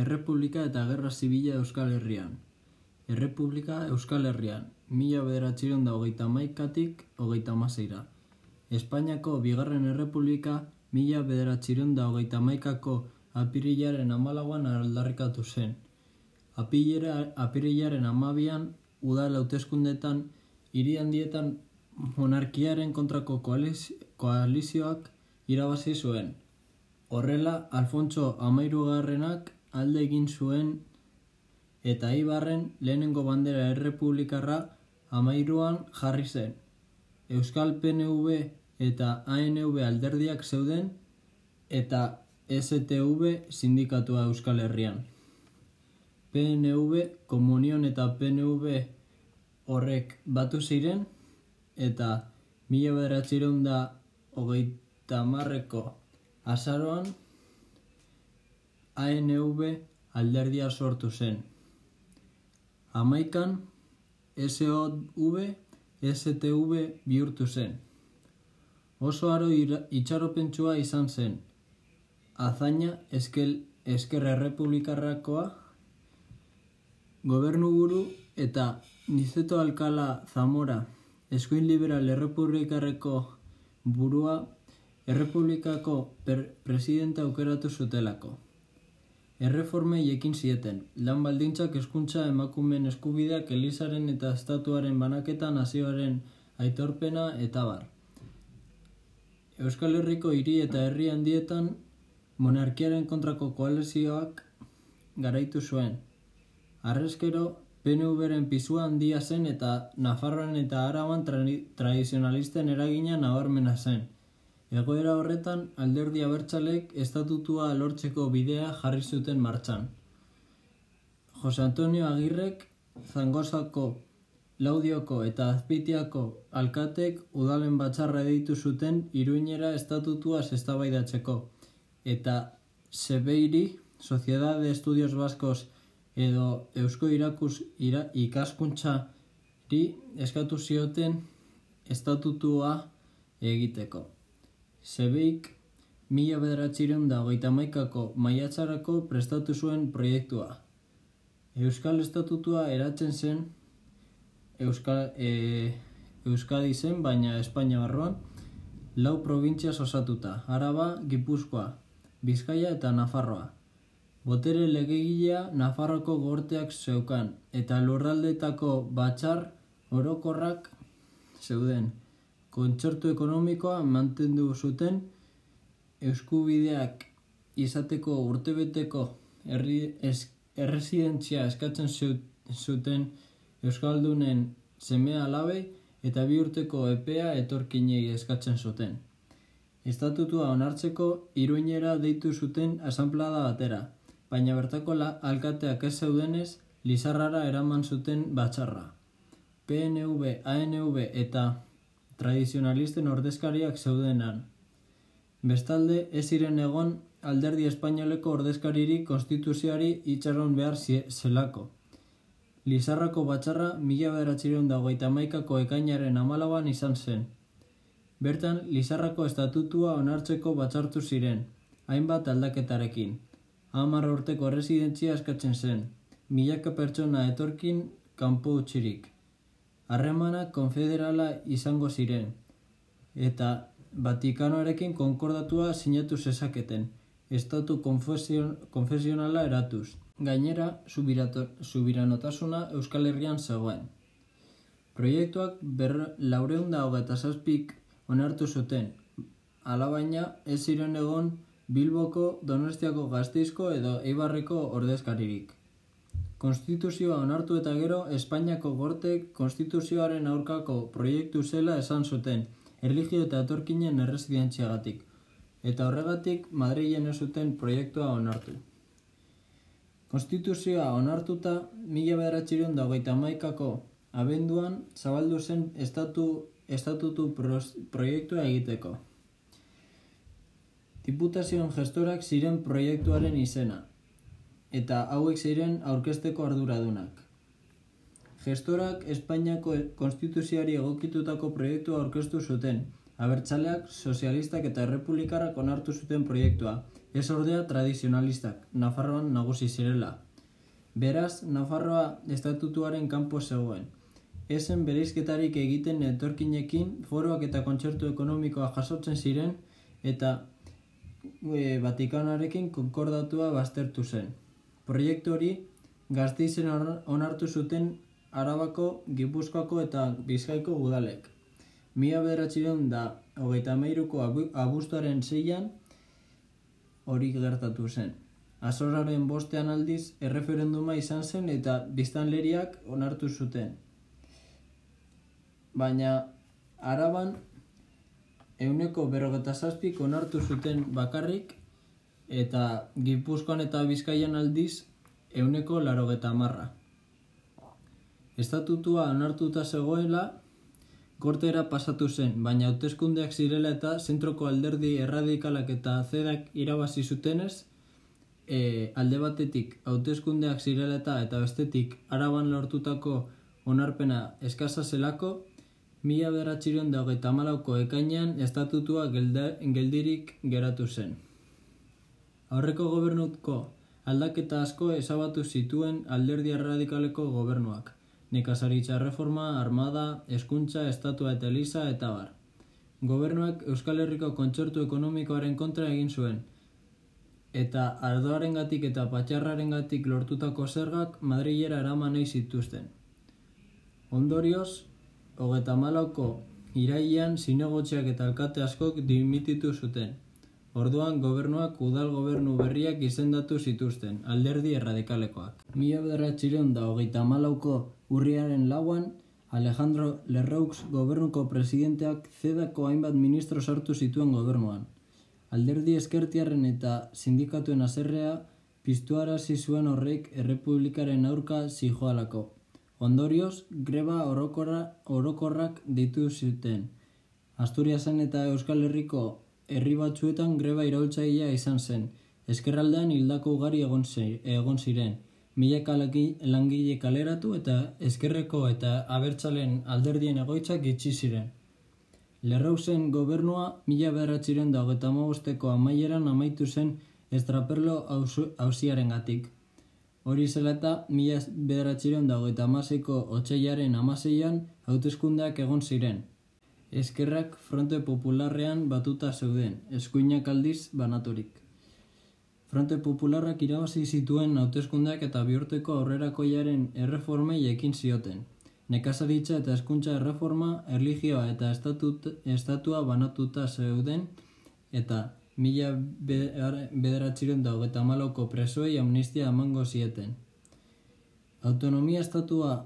Errepublika eta Gerra Zibila Euskal Herrian. Errepublika Euskal Herrian, mila bederatziron da hogeita maikatik hogeita maseira. Espainiako Bigarren Errepublika mila bederatziron da hogeita maikako apirilaren amalaguan aldarrikatu zen. Apilera, apirilaren amabian, udal hauteskundetan, hiri handietan monarkiaren kontrako koaliz, koalizioak irabazi zuen. Horrela, Alfontso Amairugarrenak alde egin zuen eta Ibarren lehenengo bandera errepublikarra amairuan jarri zen. Euskal PNV eta ANV alderdiak zeuden eta STV sindikatua Euskal Herrian. PNV, Komunion eta PNV horrek batu ziren eta mila bederatziron da hogeita marreko azaroan ANV alderdia sortu zen. Amaikan SOV STV bihurtu zen. Oso aro itxaropentsua izan zen. Azaina eskel, eskerra republikarrakoa gobernuburu eta Nizeto Alkala Zamora eskuin liberal errepublikarreko burua errepublikako presidenta aukeratu zutelako. Erreformei ekin zieten, lan baldintzak eskuntza emakumen eskubideak elizaren eta estatuaren banaketa nazioaren aitorpena eta bar. Euskal Herriko hiri eta herri handietan monarkiaren kontrako koalizioak garaitu zuen. Arrezkero, PNV-ren pisua handia zen eta Nafarroan eta Araban tra tradizionalisten eragina nabarmena zen. Egoera horretan, alderdi abertzalek estatutua lortzeko bidea jarri zuten martxan. Jose Antonio Agirrek, Zangosako, Laudioko eta Azpitiako alkatek udalen batzarra editu zuten iruinera estatutua zestabaidatzeko. Eta Sebeiri, Sociedad de Estudios Vascos edo Eusko Irakus ira, ikaskuntzari eskatu zioten estatutua egiteko. Zebeik mila bederatzireun da goita maikako maiatzarako prestatu zuen proiektua. Euskal Estatutua eratzen zen Euskal, e, Euskadi zen, baina Espainia barroan, lau provintzia osatuta, Araba, Gipuzkoa, Bizkaia eta Nafarroa. Botere legegilea Nafarroko gorteak zeukan, eta lurraldetako batxar orokorrak zeuden kontzertu ekonomikoa mantendu zuten eskubideak izateko urtebeteko erri, es, erresidentzia eskatzen zuten Euskaldunen semea alabei eta bi urteko epea etorkinei eskatzen zuten. Estatutua onartzeko iruinera deitu zuten asamplada batera, baina bertako la, alkateak ez zeudenez, Lizarrara eraman zuten batxarra. PNV, ANV eta tradizionalisten ordezkariak zeudenan. Bestalde, ez ziren egon alderdi espainoleko ordezkariri konstituzioari itxaron behar zelako. Lizarrako batxarra mila beratzireun dagoita maikako ekainaren amalaban izan zen. Bertan, Lizarrako estatutua onartzeko batxartu ziren, hainbat aldaketarekin. Hamar urteko residentzia eskatzen zen, milaka pertsona etorkin kanpo utxirik harremanak konfederala izango ziren, eta Vatikanoarekin konkordatua sinatu zezaketen, estatu konfesionala eratuz. Gainera, subiranotasuna Euskal Herrian zegoen. Proiektuak ber laureunda hogeta zazpik onartu zuten, alabaina ez ziren egon Bilboko, Donostiako gaztizko edo Eibarreko ordezkaririk. Konstituzioa onartu eta gero, Espainiako gortek konstituzioaren aurkako proiektu zela esan zuten, erligio eta etorkinen erresidentziagatik, eta horregatik Madrilen ez zuten proiektua onartu. Konstituzioa onartuta, mila bederatxirion da hogeita maikako abenduan zabaldu zen estatu, estatutu proiektua egiteko. Diputazioen gestorak ziren proiektuaren izena, eta hauek ziren aurkesteko arduradunak. Gestorak Espainiako konstituziari egokitutako proiektua aurkeztu zuten, Abertzaleak, sozialistak eta errepublikarrak onartu zuten proiektua, ez ordea tradizionalistak, Nafarroan nagusi zirela. Beraz, Nafarroa estatutuaren kanpo zegoen. Ezen bereizketarik egiten etorkinekin foroak eta kontzertu ekonomikoa jasotzen ziren eta e, Vatikanarekin konkordatua baztertu zen. Proiektu hori gazteizen onartu zuten Arabako, Gipuzkoako eta Bizkaiko udalek. Mila bederatxireun da hogeita meiruko abuztuaren zeian hori gertatu zen. Azoraren bostean aldiz erreferenduma izan zen eta biztanleriak onartu zuten. Baina araban euneko berrogeta zazpik onartu zuten bakarrik eta Gipuzkoan eta Bizkaian aldiz euneko larogeta marra. Estatutua onartuta zegoela gortera pasatu zen, baina hauteskundeak zirela eta zentroko alderdi erradikalak eta zedak irabazi zutenez, e, alde batetik hauteskundeak zirela eta eta bestetik araban lortutako onarpena eskaza zelako, mila beratxiron da hogeita malauko ekainean estatutua geldirik geratu zen. Aurreko gobernuko aldaketa asko ezabatu zituen alderdi erradikaleko gobernuak nekazaritza reforma, armada, eskuntza, estatua eta eliza eta bar. Gobernuak Euskal Herriko kontzertu ekonomikoaren kontra egin zuen, eta ardoaren gatik eta patxarraren gatik lortutako zergak Madrilera eraman nahi zituzten. Ondorioz, hogeta malauko irailean zinegotxeak eta alkate askok dimititu zuten. Orduan gobernuak udal gobernu berriak izendatu zituzten, alderdi erradikalekoak. Mila bederatxireun da hogeita malauko urriaren lauan, Alejandro Lerroux gobernuko presidenteak zedako hainbat ministro sartu zituen gobernuan. Alderdi eskertiarren eta sindikatuen azerrea piztuarazi zuen horrek errepublikaren aurka zijoalako. Ondorioz, greba orokorra, orokorrak ditu zuten. Asturiasen eta Euskal Herriko herri batzuetan greba iraultzailea izan zen. Eskerraldean hildako ugari egon, egon ziren. Milaka langile kaleratu eta eskerreko eta abertzalen alderdien egoitzak itxi ziren. Lerrauzen gobernua mila beratziren da hogeta amaieran amaitu zen estraperlo hausiaren gatik. Hori zela eta mila beratziren da hogeta amaseiko otxeiaren amaseian hauteskundeak egon ziren. Eskerrak fronte popularrean batuta zeuden, eskuinak aldiz banaturik. Fronte popularrak irabazi zituen hauteskundeak eta bihurteko aurrerakoiaren erreformei ekin zioten. Nekazaritza eta eskuntza erreforma, erligioa eta estatut, estatua banatuta zeuden eta mila bederatxiren dago eta maloko presoei amnistia amango zieten. Autonomia estatua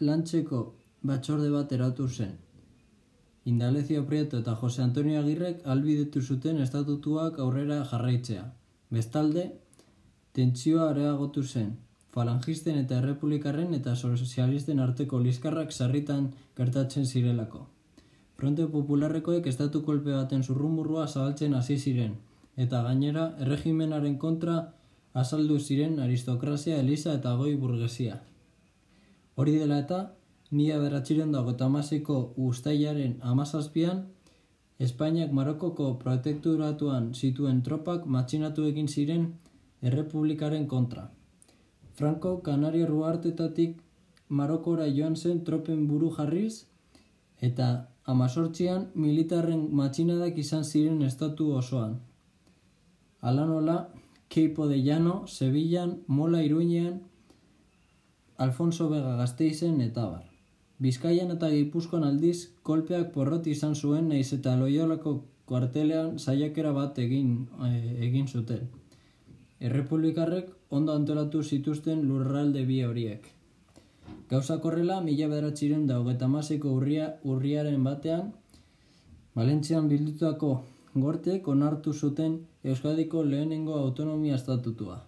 lantzeko batxorde bat eratu zen. Indalecio Prieto eta Jose Antonio Agirrek albidetu zuten estatutuak aurrera jarraitzea. Bestalde, tentsioa areagotu zen, falangisten eta errepublikarren eta sozialisten arteko liskarrak sarritan gertatzen zirelako. Fronte Popularrekoek estatu kolpe baten zurrumurrua zabaltzen hasi ziren, eta gainera erregimenaren kontra azaldu ziren aristokrazia, eliza eta goi burgesia. Hori dela eta, Nia beratxiren dago eta amaziko ustaiaren amazazpian, Espainiak Marokoko protekturatuan zituen tropak matxinatu egin ziren errepublikaren kontra. Franco Kanaria ruartetatik Marokora joan zen tropen buru jarriz, eta amazortzian militarren matxinadak izan ziren estatu osoan. Alanola, Keipo de Llano, Sevillan, Mola Iruinean, Alfonso Vega Gasteizen eta bar. Bizkaian eta Gipuzkoan aldiz kolpeak porrot izan zuen naiz eta loiolako kuartelean saiakera bat egin, e, egin zuten. Errepublikarrek ondo antolatu zituzten lurralde bi horiek. Gauza korrela, mila bederatxiren da hogeta urria, urriaren batean, Valentzian bildutako gortek onartu zuten Euskadiko lehenengo autonomia estatutua.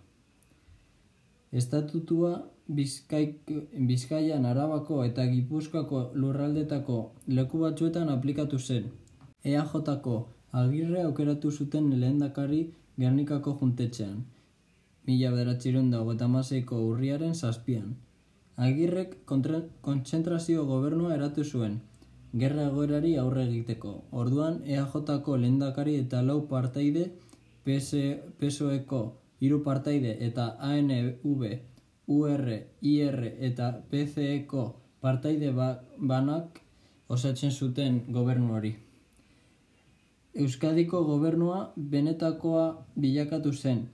Estatutua Bizkaik, Bizkaian Arabako eta Gipuzkoako lurraldetako leku batzuetan aplikatu zen. EAJ-ko agirre aukeratu zuten lehendakari Gernikako juntetxean. Mila beratxiron dago eta maseiko urriaren zazpian. Agirrek kontzentrazio gobernua eratu zuen. gerra egoerari aurre egiteko. Orduan, EAJ-ko lehendakari eta lau partaide, PSOE-ko hiru partaide eta ANV, UR, IR eta PCE-ko partaide ba banak osatzen zuten gobernu hori. Euskadiko gobernua benetakoa bilakatu zen.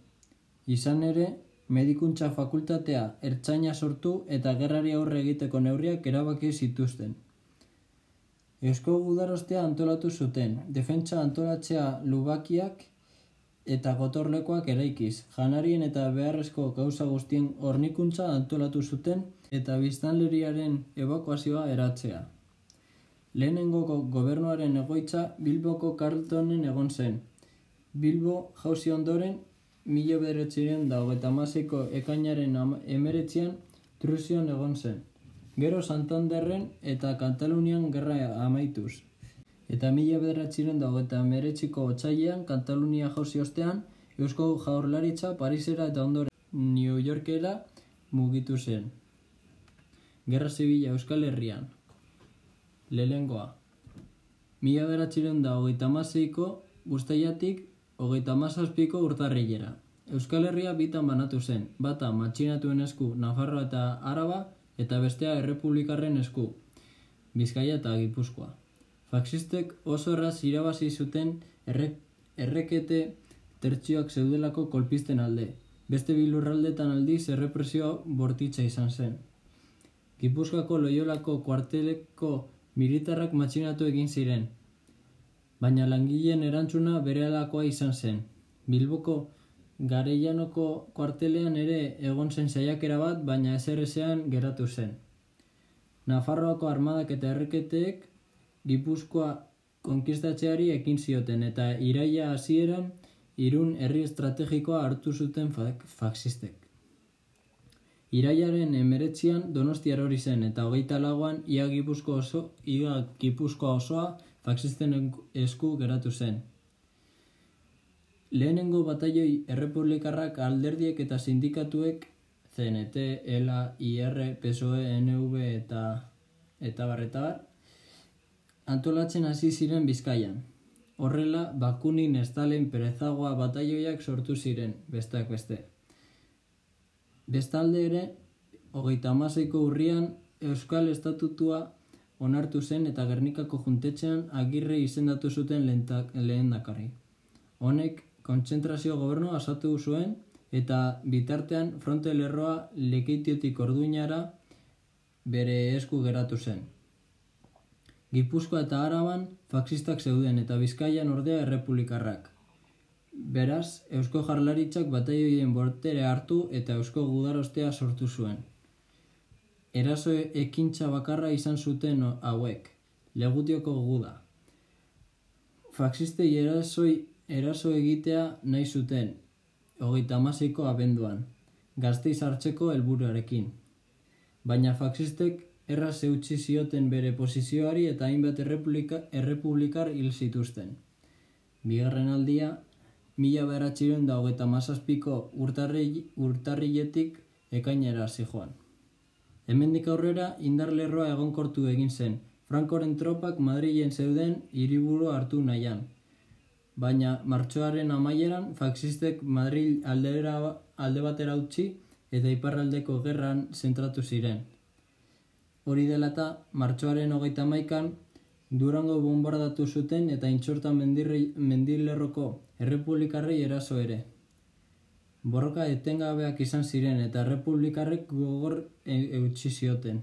Izan ere, medikuntza fakultatea ertzaina sortu eta gerrari aurre egiteko neurriak erabaki zituzten. Eusko gudarostea antolatu zuten, defentsa antolatzea lubakiak eta gotorlekoak eraikiz, janarien eta beharrezko gauza guztien hornikuntza antolatu zuten eta biztanleriaren evakuazioa eratzea. Lehenengo gobernuaren egoitza Bilboko Carltonen egon zen. Bilbo jauzi ondoren, mila bederetziren dago eta maziko ekainaren emeretzian truzion egon zen. Gero Santanderren eta Katalunian gerra amaituz, eta mila bederatziren dago eta meretxiko otxailean Katalunia jauzi ostean, Eusko jaurlaritza Parisera eta ondoren New Yorkera mugitu zen. Gerra Zibila Euskal Herrian. Lehengoa. Mila bederatziren da hogeita mazeiko guztaiatik hogeita mazazpiko urtarrilera. Euskal Herria bitan banatu zen, bata matxinatuen esku Nafarroa eta Araba eta bestea Errepublikarren esku, Bizkaia eta Gipuzkoa. Faxistek oso erraz irabazi zuten errekete tertzioak zeudelako kolpisten alde. Beste bilurraldetan aldiz errepresio bortitza izan zen. Gipuzkoako loiolako kuarteleko militarrak matxinatu egin ziren. Baina langileen erantzuna bere alakoa izan zen. Bilboko Gareianoko kuartelean ere egon zen saiakera bat, baina ezerezean geratu zen. Nafarroako armadak eta erreketeek Gipuzkoa konkistatzeari ekin zioten eta iraia hasieran irun herri estrategikoa hartu zuten faxistek. Iraiaren emeretzian donostiar hori zen eta hogeita lagoan ia gipuzko oso, ia gipuzkoa osoa faxisten esku geratu zen. Lehenengo bataioi errepublikarrak alderdiek eta sindikatuek CNT, ELA, IR, PSOE, NV eta eta barreta antolatzen hasi ziren Bizkaian. Horrela, Bakunin, Estalen, Perezagoa bataioiak sortu ziren, besteak beste. Bestalde ere, hogeita amaseiko urrian, Euskal Estatutua onartu zen eta Gernikako juntetxean agirre izendatu zuten lehen dakari. Honek, kontzentrazio gobernu asatu zuen eta bitartean fronte lerroa lekeitiotik orduinara bere esku geratu zen. Gipuzkoa eta Araban faxistak zeuden eta Bizkaian ordea errepublikarrak. Beraz, Eusko Jarlaritzak bataioien bortere hartu eta Eusko Gudarostea sortu zuen. Eraso ekintza bakarra izan zuten hauek, legutioko guda. Faxistei erasoi eraso egitea nahi zuten, hogeita amaseiko abenduan, gazteiz hartzeko helburuarekin. Baina faxistek erraz eutxi zioten bere posizioari eta hainbat errepublika, errepublikar hil zituzten. Bigarren aldia, mila beratxiren da hogeta mazazpiko urtarriletik ekainera zijoan. Hemendik aurrera indar lerroa egonkortu egin zen, Frankoren tropak Madrilen zeuden hiriburu hartu nahian. Baina martxoaren amaieran faxistek Madril aldera, alde batera utzi eta iparraldeko gerran zentratu ziren. Hori dela eta, martxoaren hogeita maikan, Durango bombardatu zuten eta intxortan mendilerroko errepublikarrei eraso ere. Borroka etengabeak izan ziren eta errepublikarrek gogor e eutxi zioten.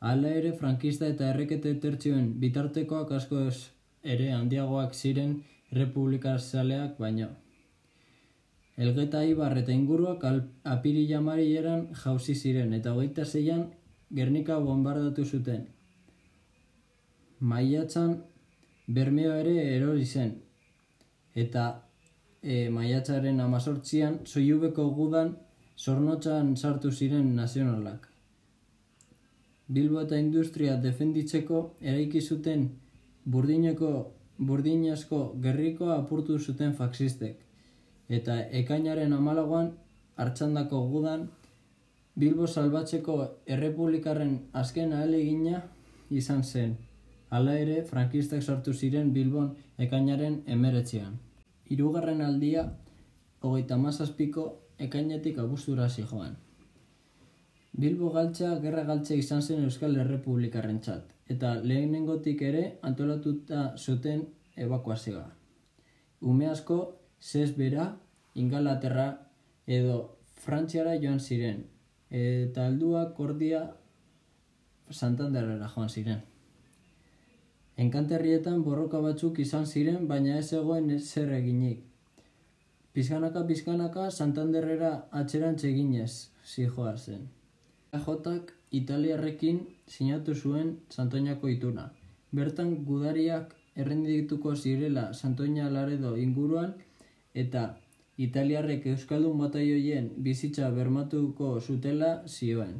Hala ere, frankista eta errekete tertzioen bitartekoak asko ere handiagoak ziren republikar zaleak baino. Elgeta Ibar eta inguruak apiri jamari eran jauzi ziren eta hogeita zeian Gernika bombardatu zuten. Maiatzan bermeo ere erori zen. Eta e, maiatzaren amazortzian soiubeko gudan zornotzan sartu ziren nazionalak. Bilbo eta industria defenditzeko eraiki zuten burdineko burdinazko gerriko apurtu zuten faxistek. Eta ekainaren amalagoan hartxandako gudan Bilbo salbatzeko errepublikarren azken ahalegina izan zen. Hala ere, frankistak sartu ziren Bilbon ekainaren emeretzean. Hirugarren aldia, hogeita mazazpiko ekainetik abustura joan. Bilbo galtza gerra galtza izan zen Euskal Errepublikaren txat, eta lehenengotik ere antolatuta zuten evakuazioa. Ume asko, zez bera, ingalaterra edo frantziara joan ziren, eta alduak kordia Santanderrera joan ziren. Enkanterrietan borroka batzuk izan ziren, baina ez egoen zer eginik. Pizkanaka, pizkanaka, Santanderrera atxerantz eginez, zijoa zen. Ajotak Italiarrekin sinatu zuen Santoñako ituna. Bertan gudariak errendituko zirela Santoña Laredo inguruan eta Italiarrek Euskaldun bataioien bizitza bermatuko zutela zioen.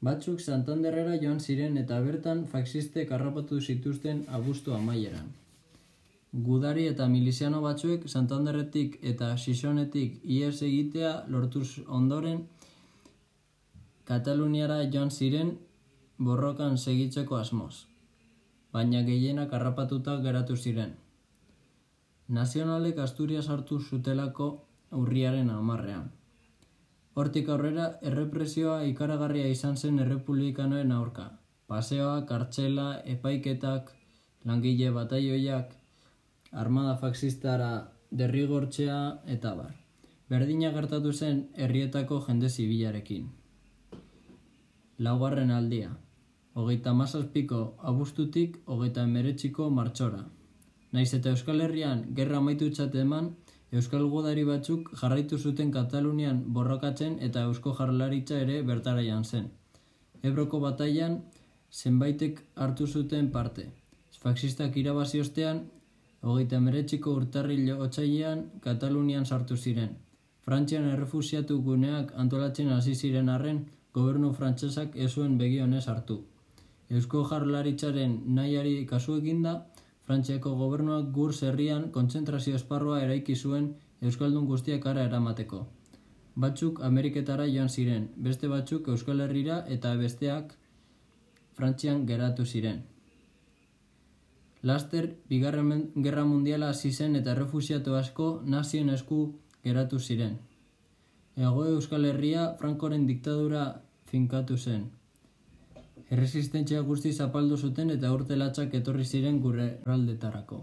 Batzuk Santanderrera joan ziren eta bertan faxistek harrapatu zituzten abustu amaieran. Gudari eta miliziano batzuek Santanderretik eta Sisonetik ies egitea lortuz ondoren Kataluniara joan ziren borrokan segitzeko asmoz, baina gehienak harrapatuta geratu ziren. Nazionalek Asturias hartu zutelako urriaren amarrean. Hortik aurrera, errepresioa ikaragarria izan zen errepublikanoen aurka. Paseoa, kartxela, epaiketak, langile bataioiak, armada faxistara derrigortzea eta bar. Berdina gertatu zen herrietako jende zibilarekin. Laugarren aldia. Hogeita mazazpiko abustutik, hogeita emeretxiko martxora. Naiz eta Euskal Herrian gerra amaitu eman, Euskal Godari batzuk jarraitu zuten Katalunian borrokatzen eta Eusko Jarlaritza ere bertaraian zen. Ebroko bataian zenbaitek hartu zuten parte. Faxistak irabazi ostean, hogeita meretxiko urtarri otzailean Katalunian sartu ziren. Frantzian errefusiatu guneak antolatzen hasi ziren arren, gobernu frantsesak ez zuen begionez hartu. Eusko Jarlaritzaren nahiari kasu eginda, Frantziako gobernuak gur zerrian kontzentrazio esparrua eraiki zuen Euskaldun guztiak ara eramateko. Batzuk Ameriketara joan ziren, beste batzuk Euskal Herrira eta besteak Frantzian geratu ziren. Laster, bigarren gerra mundiala hasi zen eta refusiatu asko nazien esku geratu ziren. Ego Euskal Herria Frankoren diktadura finkatu zen. Erresistentzia guzti zapaldu zuten eta urte latzak etorri ziren gure raldetarako.